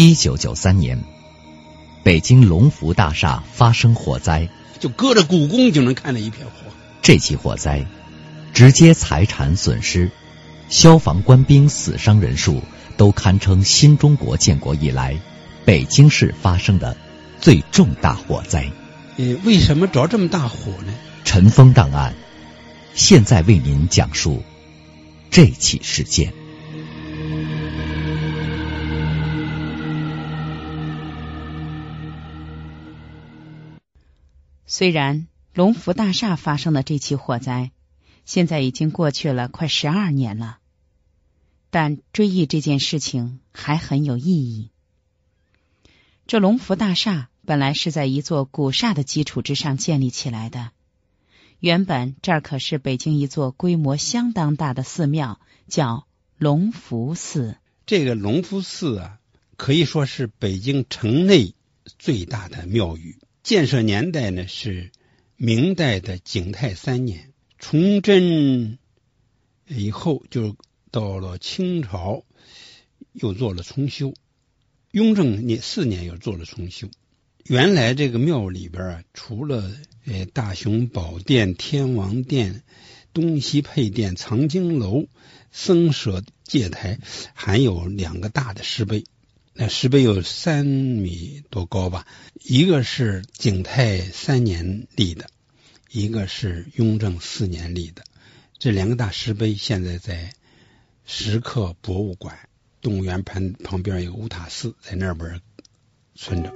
一九九三年，北京龙福大厦发生火灾，就隔着故宫就能看到一片火。这起火灾直接财产损失，消防官兵死伤人数都堪称新中国建国以来北京市发生的最重大火灾。呃，为什么着这么大火呢？尘封档案，现在为您讲述这起事件。虽然龙福大厦发生的这起火灾，现在已经过去了快十二年了，但追忆这件事情还很有意义。这龙福大厦本来是在一座古刹的基础之上建立起来的，原本这儿可是北京一座规模相当大的寺庙，叫龙福寺。这个龙福寺啊，可以说是北京城内最大的庙宇。建设年代呢是明代的景泰三年，崇祯以后就到了清朝又做了重修，雍正年四年又做了重修。原来这个庙里边啊，除了呃大雄宝殿、天王殿、东西配殿、藏经楼、僧舍戒台，还有两个大的石碑。那石碑有三米多高吧，一个是景泰三年立的，一个是雍正四年立的。这两个大石碑现在在石刻博物馆动物园旁旁边有乌塔寺，在那边存着。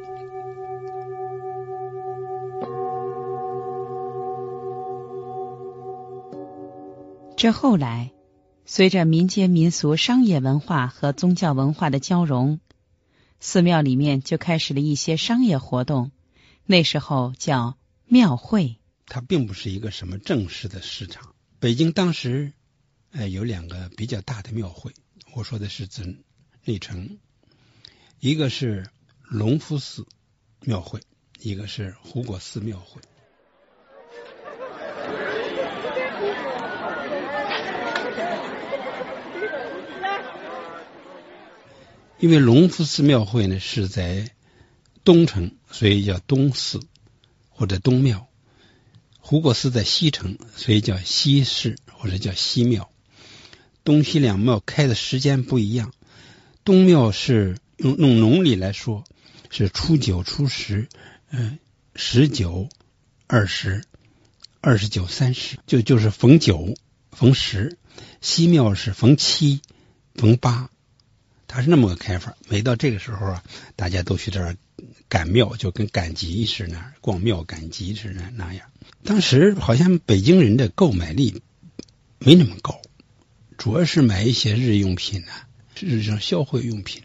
这后来，随着民间民俗、商业文化和宗教文化的交融。寺庙里面就开始了一些商业活动，那时候叫庙会。它并不是一个什么正式的市场。北京当时，呃，有两个比较大的庙会，我说的是指内城，一个是隆福寺庙会，一个是护国寺庙会。因为隆福寺庙会呢是在东城，所以叫东寺或者东庙；胡国寺在西城，所以叫西寺或者叫西庙。东西两庙开的时间不一样，东庙是用用农历来说是初九、初十，嗯，十九、二十、二十九、三十，就就是逢九、逢十；西庙是逢七、逢八。他是那么个开法，每到这个时候啊，大家都去这儿赶庙，就跟赶集似的，逛庙赶集似的那样。当时好像北京人的购买力没那么高，主要是买一些日用品啊，日常消费用品，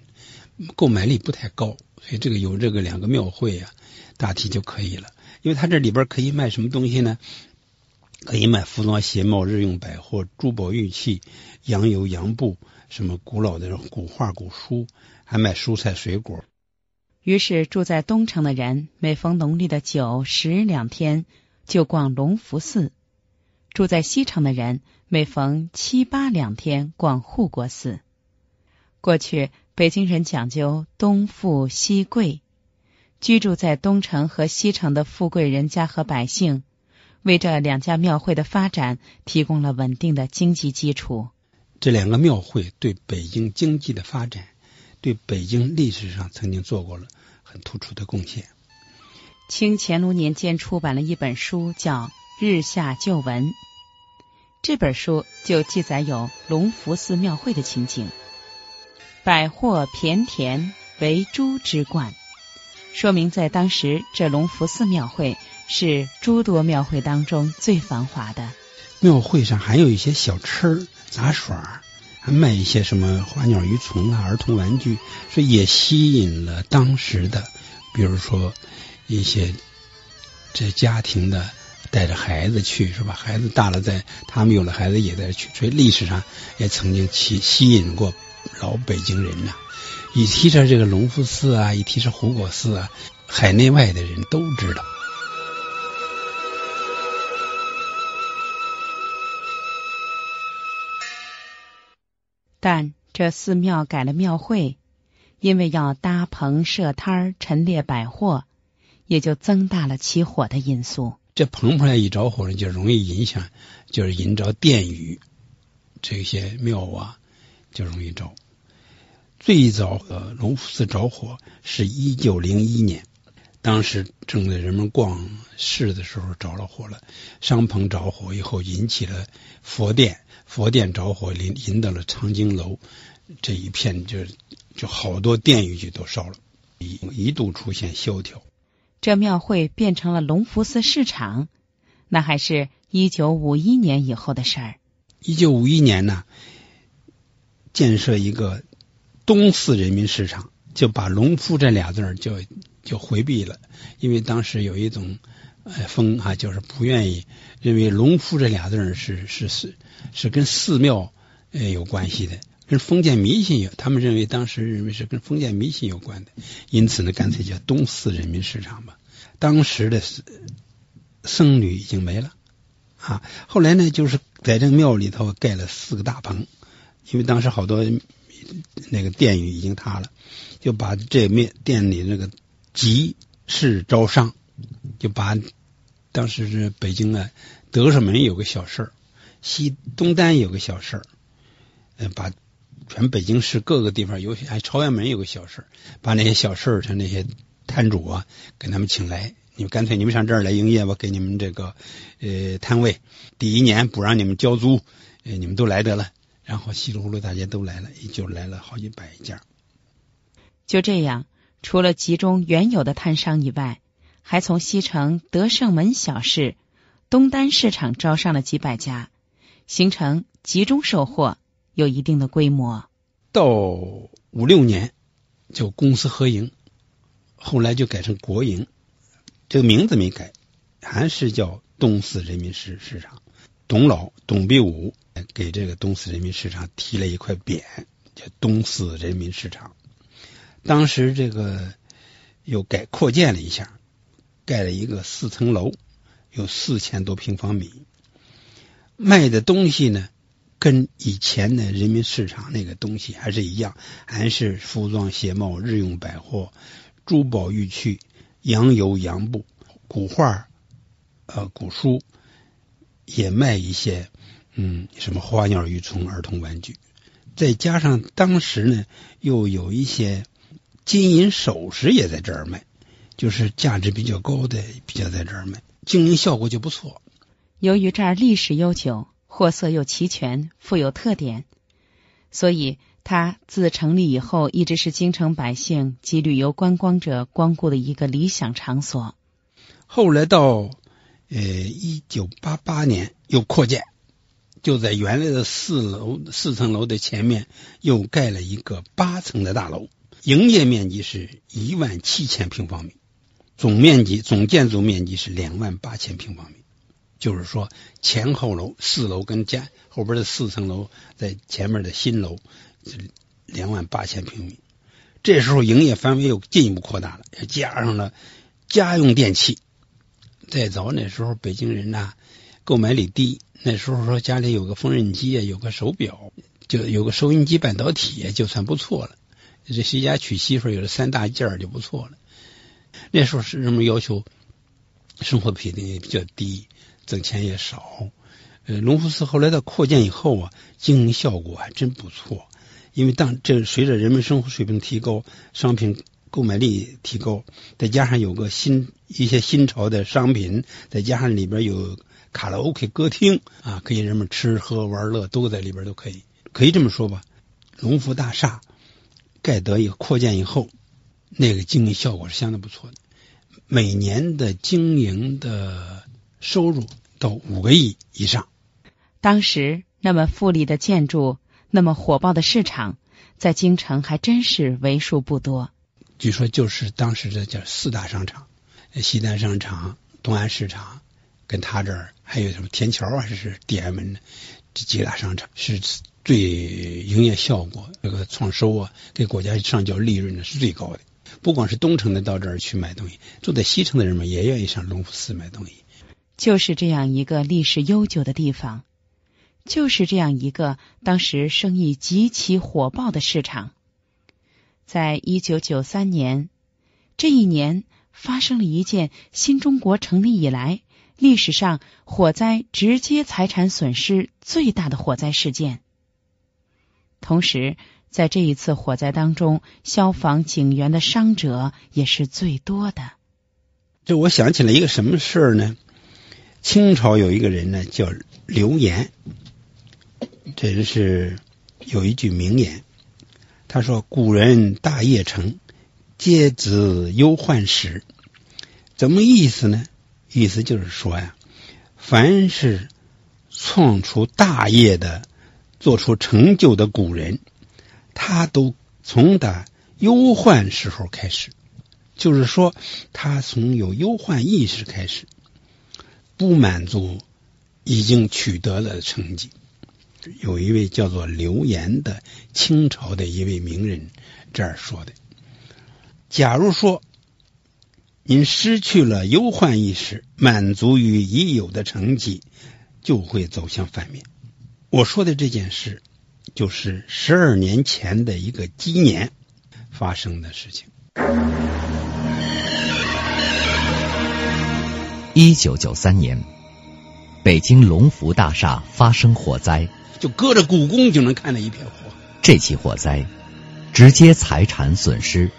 购买力不太高。所以这个有这个两个庙会啊，大体就可以了。因为他这里边可以卖什么东西呢？可以卖服装鞋帽、日用百货、珠宝玉器、洋油洋布。什么古老的古画、古书，还卖蔬菜水果。于是住在东城的人，每逢农历的九十两天就逛隆福寺；住在西城的人，每逢七八两天逛护国寺。过去北京人讲究东富西贵，居住在东城和西城的富贵人家和百姓，为这两家庙会的发展提供了稳定的经济基础。这两个庙会对北京经济的发展，对北京历史上曾经做过了很突出的贡献。清乾隆年间出版了一本书，叫《日下旧闻》。这本书就记载有隆福寺庙会的情景，百货骈田为诸之冠，说明在当时这隆福寺庙会是诸多庙会当中最繁华的。庙会上还有一些小吃杂耍，还卖一些什么花鸟鱼虫啊、儿童玩具，所以也吸引了当时的，比如说一些这家庭的带着孩子去，是吧？孩子大了，在他们有了孩子也在去，所以历史上也曾经吸吸引过老北京人呐。一提着这个隆福寺啊，一提着胡果寺啊，海内外的人都知道。但这寺庙改了庙会，因为要搭棚设摊儿、陈列百货，也就增大了起火的因素。这棚棚一着火呢，就容易影响，就是引着殿宇这些庙啊，就容易着。最早的隆福寺着火是一九零一年，当时正在人们逛市的时候着了火了，商棚着火以后引起了佛殿。佛殿着火，引引到了长经楼这一片，就就好多殿宇就都烧了，一一度出现萧条。这庙会变成了隆福寺市场，那还是一九五一年以后的事儿。一九五一年呢，建设一个东四人民市场，就把“隆福”这俩字儿就就回避了，因为当时有一种呃封啊，就是不愿意认为“隆福”这俩字是是是。是跟寺庙呃有关系的，跟封建迷信有，他们认为当时认为是跟封建迷信有关的，因此呢，干脆叫东四人民市场吧。当时的僧侣已经没了啊，后来呢，就是在这个庙里头盖了四个大棚，因为当时好多那个殿宇已经塌了，就把这面店里那个集市招商，就把当时是北京啊德胜门有个小事儿。西东单有个小事儿，呃，把全北京市各个地方，尤其还朝阳门有个小事儿，把那些小事儿，像那些摊主啊，给他们请来，你们干脆你们上这儿来营业吧，给你们这个呃摊位，第一年不让你们交租，呃，你们都来得了。然后稀里糊涂大家都来了，也就来了好几百家。就这样，除了集中原有的摊商以外，还从西城德胜门小市、东单市场招上了几百家。形成集中售货，有一定的规模。到五六年就公私合营，后来就改成国营，这个名字没改，还是叫东四人民市市场。董老董必武给这个东四人民市场提了一块匾，叫东四人民市场。当时这个又改扩建了一下，盖了一个四层楼，有四千多平方米。卖的东西呢，跟以前的人民市场那个东西还是一样，还是服装鞋帽、日用百货、珠宝玉器、洋油洋布、古画、呃古书，也卖一些嗯什么花鸟鱼虫、儿童玩具，再加上当时呢又有一些金银首饰也在这儿卖，就是价值比较高的比较在这儿卖，经营效果就不错。由于这儿历史悠久，货色又齐全，富有特点，所以它自成立以后，一直是京城百姓及旅游观光者光顾的一个理想场所。后来到呃一九八八年又扩建，就在原来的四楼四层楼的前面又盖了一个八层的大楼，营业面积是一万七千平方米，总面积总建筑面积是两万八千平方米。就是说，前后楼四楼跟家后边的四层楼，在前面的新楼两万八千平米。这时候营业范围又进一步扩大了，加上了家用电器。再早那时候，北京人呐购买力低，那时候说家里有个缝纫机啊，有个手表，就有个收音机、半导体，就算不错了。这谁家娶媳妇有了三大件就不错了。那时候是人们要求生活品也比较低。挣钱也少，呃，隆福寺后来的扩建以后啊，经营效果还真不错。因为当这随着人们生活水平提高，商品购买力提高，再加上有个新一些新潮的商品，再加上里边有卡拉 OK 歌厅啊，可以人们吃喝玩乐都在里边都可以。可以这么说吧，隆福大厦盖得以扩建以后，那个经营效果是相当不错的，每年的经营的。收入到五个亿以上。当时那么富丽的建筑，那么火爆的市场，在京城还真是为数不多。据说就是当时的叫四大商场：西单商场、东安市场，跟他这儿还有什么天桥啊，这是地安门这几大商场是最营业效果、这个创收啊，给国家上交利润呢是最高的。不光是东城的到这儿去买东西，住在西城的人们也愿意上隆福寺买东西。就是这样一个历史悠久的地方，就是这样一个当时生意极其火爆的市场。在一九九三年这一年，发生了一件新中国成立以来历史上火灾直接财产损失最大的火灾事件。同时，在这一次火灾当中，消防警员的伤者也是最多的。这我想起来一个什么事儿呢？清朝有一个人呢，叫刘岩，这人是有一句名言，他说：“古人大业成，皆子忧患始。”怎么意思呢？意思就是说呀，凡是创出大业的、做出成就的古人，他都从打忧患时候开始，就是说，他从有忧患意识开始。不满足已经取得了成绩，有一位叫做刘岩的清朝的一位名人这样说的：“假如说您失去了忧患意识，满足于已有的成绩，就会走向反面。”我说的这件事，就是十二年前的一个鸡年发生的事情。一九九三年，北京龙福大厦发生火灾，就隔着故宫就能看到一片火。这起火灾直接财产损失、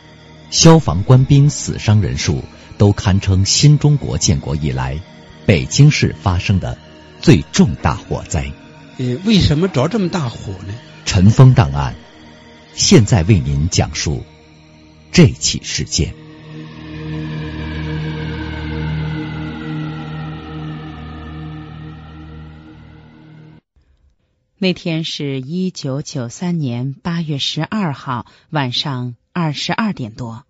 消防官兵死伤人数都堪称新中国建国以来北京市发生的最重大火灾。呃，为什么着这么大火呢？尘封档案，现在为您讲述这起事件。那天是一九九三年八月十二号晚上二十二点多，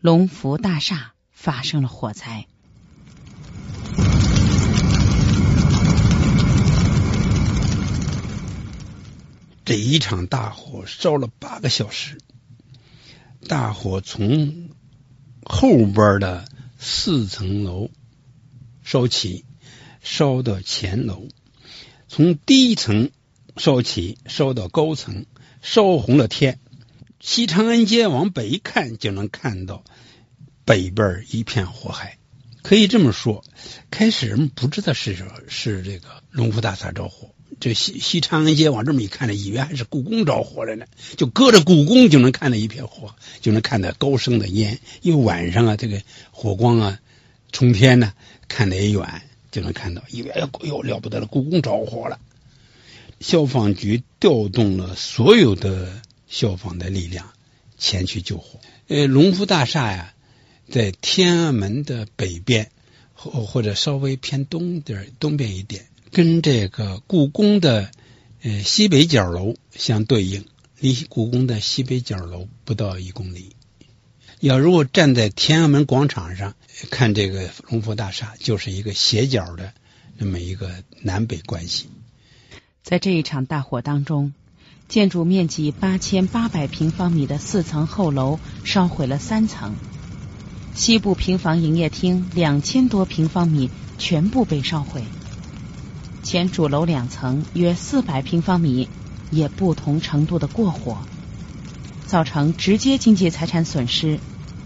龙福大厦发生了火灾。这一场大火烧了八个小时，大火从后边的四层楼烧起，烧到前楼。从低层烧起，烧到高层，烧红了天。西长安街往北一看，就能看到北边一片火海。可以这么说，开始人们不知道是什么是这个龙福大厦着火。这西西长安街往这么一看呢，以为还是故宫着火了呢。就隔着故宫就能看到一片火，就能看到高升的烟。因为晚上啊，这个火光啊冲天呢，看得也远。就能看到，以为哎呦了不得了，故宫着火了。消防局调动了所有的消防的力量前去救火。呃，隆福大厦呀，在天安门的北边，或或者稍微偏东点东边一点，跟这个故宫的呃西北角楼相对应，离故宫的西北角楼不到一公里。要如果站在天安门广场上看这个龙福大厦，就是一个斜角的那么一个南北关系。在这一场大火当中，建筑面积八千八百平方米的四层后楼烧毁了三层，西部平房营业厅两千多平方米全部被烧毁，前主楼两层约四百平方米也不同程度的过火。造成直接经济财产损失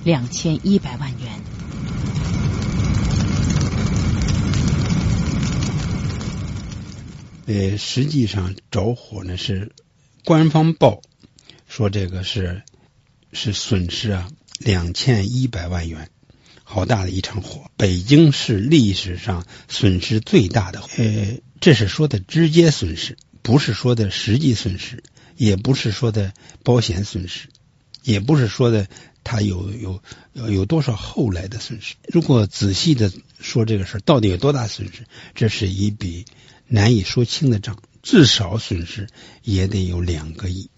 两千一百万元。呃，实际上着火呢是官方报说这个是是损失啊两千一百万元，好大的一场火！北京市历史上损失最大的，呃，这是说的直接损失，不是说的实际损失。也不是说的保险损失，也不是说的他有有有多少后来的损失。如果仔细的说这个事，到底有多大损失，这是一笔难以说清的账。至少损失也得有两个亿。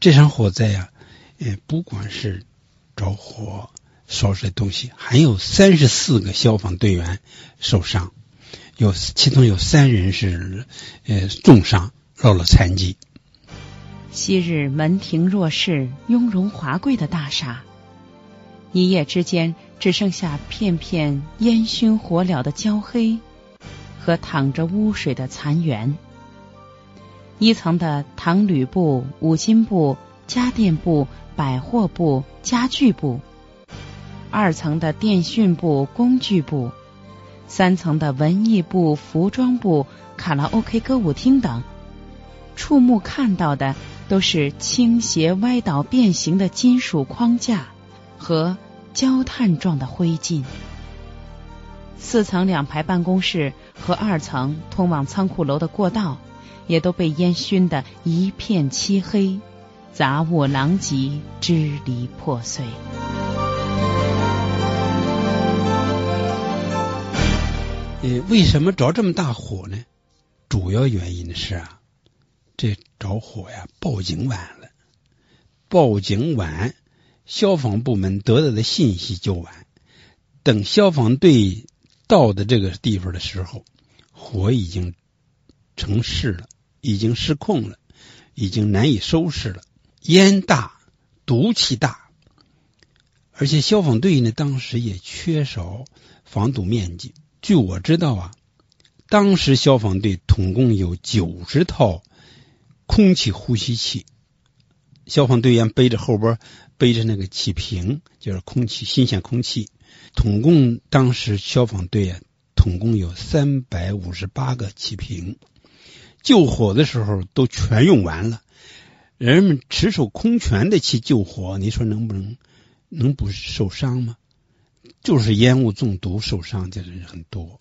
这场火灾呀，呃，不管是着火烧这东西，还有三十四个消防队员受伤，有其中有三人是呃重伤，落了残疾。昔日门庭若市、雍容华贵的大厦，一夜之间只剩下片片烟熏火燎的焦黑和淌着污水的残垣。一层的唐铝部、五金部、家电部、百货部、家具部；二层的电讯部、工具部；三层的文艺部、服装部、卡拉 OK 歌舞厅等，触目看到的。都是倾斜、歪倒、变形的金属框架和焦炭状的灰烬。四层两排办公室和二层通往仓库楼的过道，也都被烟熏得一片漆黑，杂物狼藉，支离破碎。呃，为什么着这么大火呢？主要原因是啊。这着火呀，报警晚了，报警晚，消防部门得到的信息就晚。等消防队到的这个地方的时候，火已经成势了，已经失控了，已经难以收拾了。烟大，毒气大，而且消防队呢，当时也缺少防毒面积。据我知道啊，当时消防队统共有九十套。空气呼吸器，消防队员背着后边背着那个气瓶，就是空气新鲜空气。统共当时消防队啊，统共有三百五十八个气瓶。救火的时候都全用完了，人们持手空拳的去救火，你说能不能能不受伤吗？就是烟雾中毒受伤的人很多。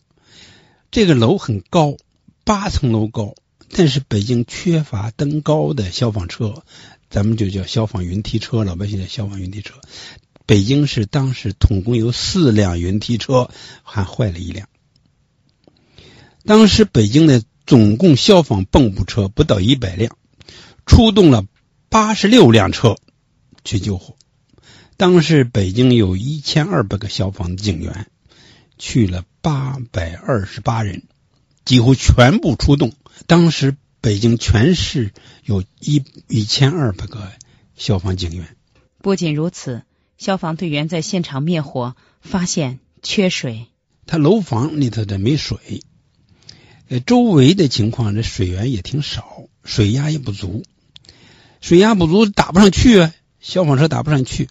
这个楼很高，八层楼高。但是北京缺乏登高的消防车，咱们就叫消防云梯车，老百姓叫消防云梯车。北京市当时统共有四辆云梯车，还坏了一辆。当时北京的总共消防蹦布车不到一百辆，出动了八十六辆车去救火。当时北京有一千二百个消防警员，去了八百二十八人，几乎全部出动。当时北京全市有一一千二百个消防警员。不仅如此，消防队员在现场灭火，发现缺水。他楼房里头的没水，呃，周围的情况这水源也挺少，水压也不足，水压不足打不上去啊，消防车打不上去，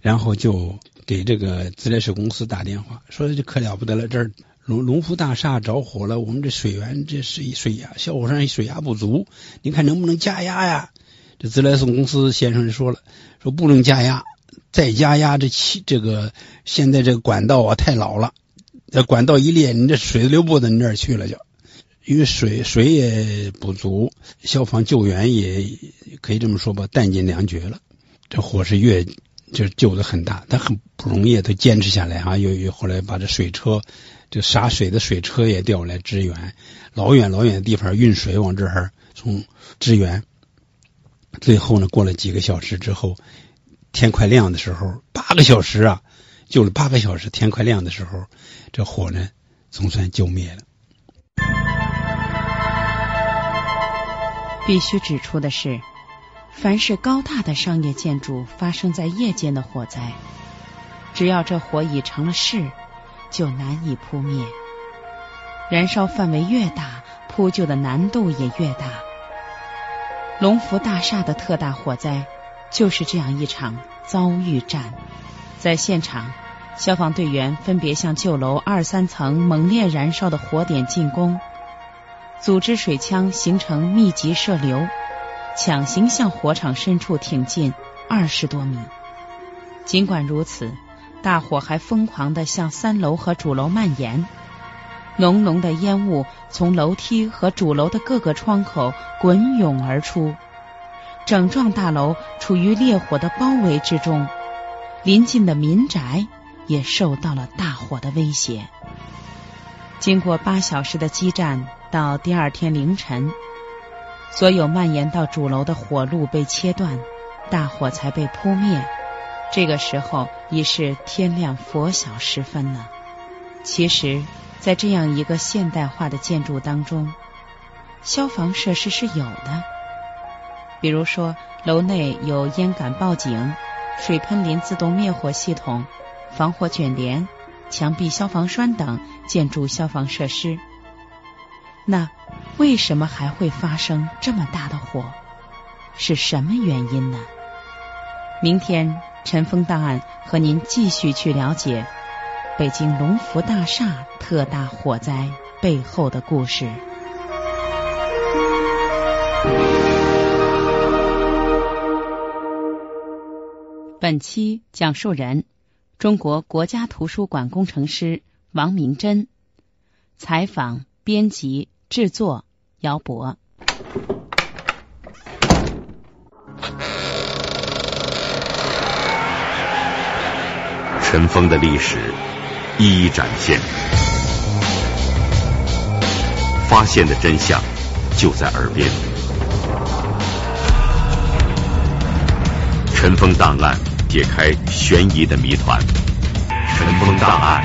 然后就给这个自来水公司打电话，说这可了不得了，这儿。龙龙福大厦着火了，我们这水源这水水压小火山水压不足，你看能不能加压呀？这自来水公司先生就说了，说不能加压，再加压这气这个现在这个管道啊太老了，这管道一裂，你这水流不到你那儿去了就，因为水水也不足，消防救援也可以这么说吧，弹尽粮绝了。这火是越就是救的很大，但很不容易，他坚持下来啊，又又后来把这水车。这洒水的水车也调来支援，老远老远的地方运水往这儿从支援。最后呢，过了几个小时之后，天快亮的时候，八个小时啊，救了八个小时，天快亮的时候，这火呢总算救灭了。必须指出的是，凡是高大的商业建筑发生在夜间的火灾，只要这火已成了势。就难以扑灭，燃烧范围越大，扑救的难度也越大。龙福大厦的特大火灾就是这样一场遭遇战。在现场，消防队员分别向旧楼二三层猛烈燃烧的火点进攻，组织水枪形成密集射流，强行向火场深处挺进二十多米。尽管如此。大火还疯狂地向三楼和主楼蔓延，浓浓的烟雾从楼梯和主楼的各个窗口滚涌而出，整幢大楼处于烈火的包围之中，临近的民宅也受到了大火的威胁。经过八小时的激战，到第二天凌晨，所有蔓延到主楼的火路被切断，大火才被扑灭。这个时候已是天亮拂晓时分了。其实，在这样一个现代化的建筑当中，消防设施是有的。比如说，楼内有烟感报警、水喷淋自动灭火系统、防火卷帘、墙壁消防栓等建筑消防设施。那为什么还会发生这么大的火？是什么原因呢？明天尘封档案和您继续去了解北京龙福大厦特大火灾背后的故事。本期讲述人：中国国家图书馆工程师王明珍。采访、编辑、制作：姚博。尘封的历史一一展现，发现的真相就在耳边。尘封档案。解开悬疑的谜团，《尘封档案》。